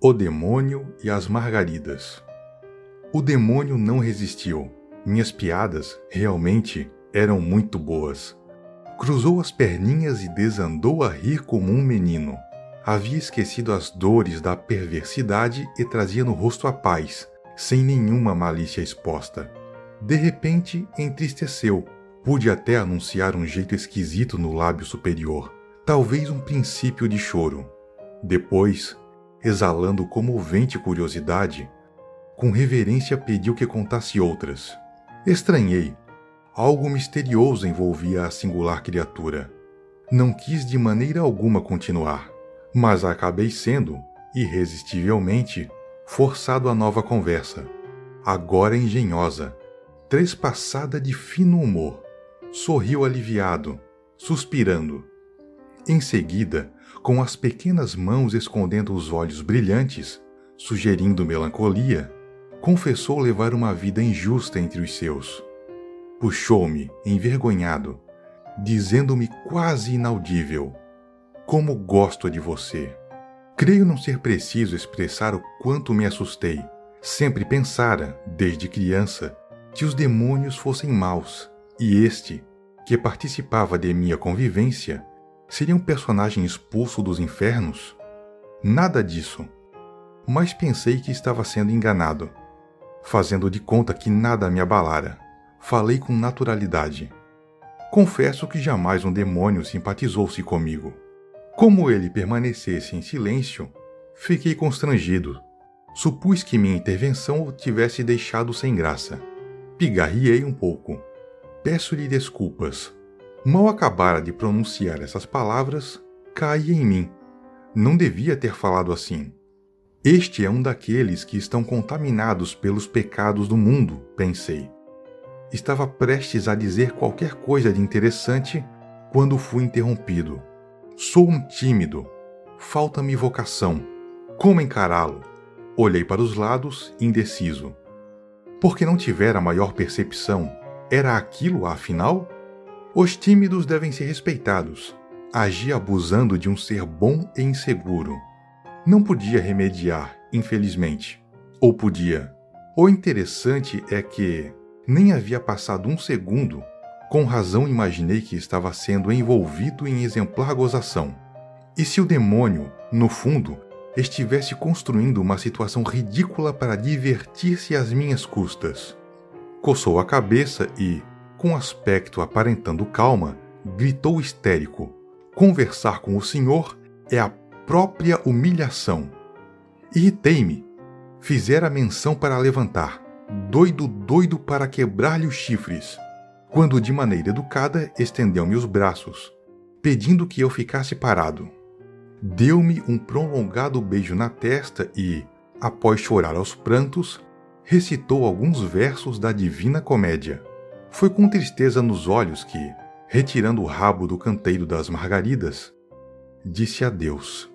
O Demônio e as Margaridas. O demônio não resistiu. Minhas piadas, realmente, eram muito boas. Cruzou as perninhas e desandou a rir como um menino. Havia esquecido as dores da perversidade e trazia no rosto a paz, sem nenhuma malícia exposta. De repente, entristeceu. Pude até anunciar um jeito esquisito no lábio superior, talvez um princípio de choro. Depois, exalando comovente curiosidade, com reverência pediu que contasse outras. Estranhei. Algo misterioso envolvia a singular criatura. Não quis de maneira alguma continuar, mas acabei sendo, irresistivelmente, forçado à nova conversa, agora engenhosa, trespassada de fino humor. Sorriu aliviado, suspirando. Em seguida, com as pequenas mãos escondendo os olhos brilhantes, sugerindo melancolia, confessou levar uma vida injusta entre os seus. Puxou-me, envergonhado, dizendo-me quase inaudível: Como gosto de você! Creio não ser preciso expressar o quanto me assustei. Sempre pensara, desde criança, que os demônios fossem maus, e este, que participava de minha convivência, Seria um personagem expulso dos infernos? Nada disso. Mas pensei que estava sendo enganado. Fazendo de conta que nada me abalara, falei com naturalidade. Confesso que jamais um demônio simpatizou-se comigo. Como ele permanecesse em silêncio, fiquei constrangido. Supus que minha intervenção o tivesse deixado sem graça. Pigarriei um pouco. Peço-lhe desculpas, Mal acabara de pronunciar essas palavras, caí em mim. Não devia ter falado assim. Este é um daqueles que estão contaminados pelos pecados do mundo, pensei. Estava prestes a dizer qualquer coisa de interessante quando fui interrompido. Sou um tímido. Falta-me vocação. Como encará-lo? Olhei para os lados, indeciso. Porque não tivera maior percepção, era aquilo, afinal? Os tímidos devem ser respeitados. Agi abusando de um ser bom e inseguro. Não podia remediar, infelizmente. Ou podia. O interessante é que nem havia passado um segundo, com razão imaginei que estava sendo envolvido em exemplar gozação. E se o demônio, no fundo, estivesse construindo uma situação ridícula para divertir-se às minhas custas? Coçou a cabeça e, com aspecto aparentando calma, gritou histérico: Conversar com o senhor é a própria humilhação. Irritei-me. Fizera menção para levantar, doido, doido para quebrar-lhe os chifres, quando de maneira educada estendeu-me os braços, pedindo que eu ficasse parado. Deu-me um prolongado beijo na testa e, após chorar aos prantos, recitou alguns versos da Divina Comédia. Foi com tristeza nos olhos que, retirando o rabo do canteiro das margaridas, disse adeus.